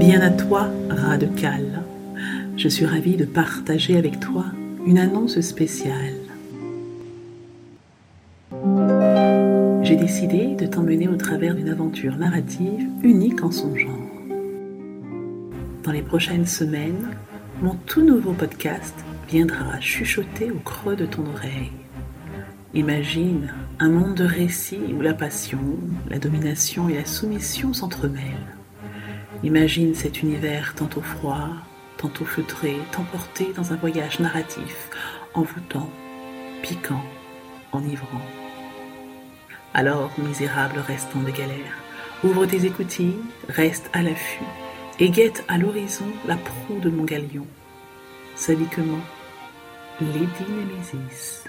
Bien à toi, rat de cale. Je suis ravie de partager avec toi une annonce spéciale. J'ai décidé de t'emmener au travers d'une aventure narrative unique en son genre. Dans les prochaines semaines, mon tout nouveau podcast viendra chuchoter au creux de ton oreille. Imagine un monde de récits où la passion, la domination et la soumission s'entremêlent. Imagine cet univers tantôt froid, tantôt feutré, t'emporter dans un voyage narratif, envoûtant, piquant, enivrant. Alors, misérable restant de galère, ouvre tes écoutilles, reste à l'affût et guette à l'horizon la proue de mon galion. Sadiquement, Lady Nemesis.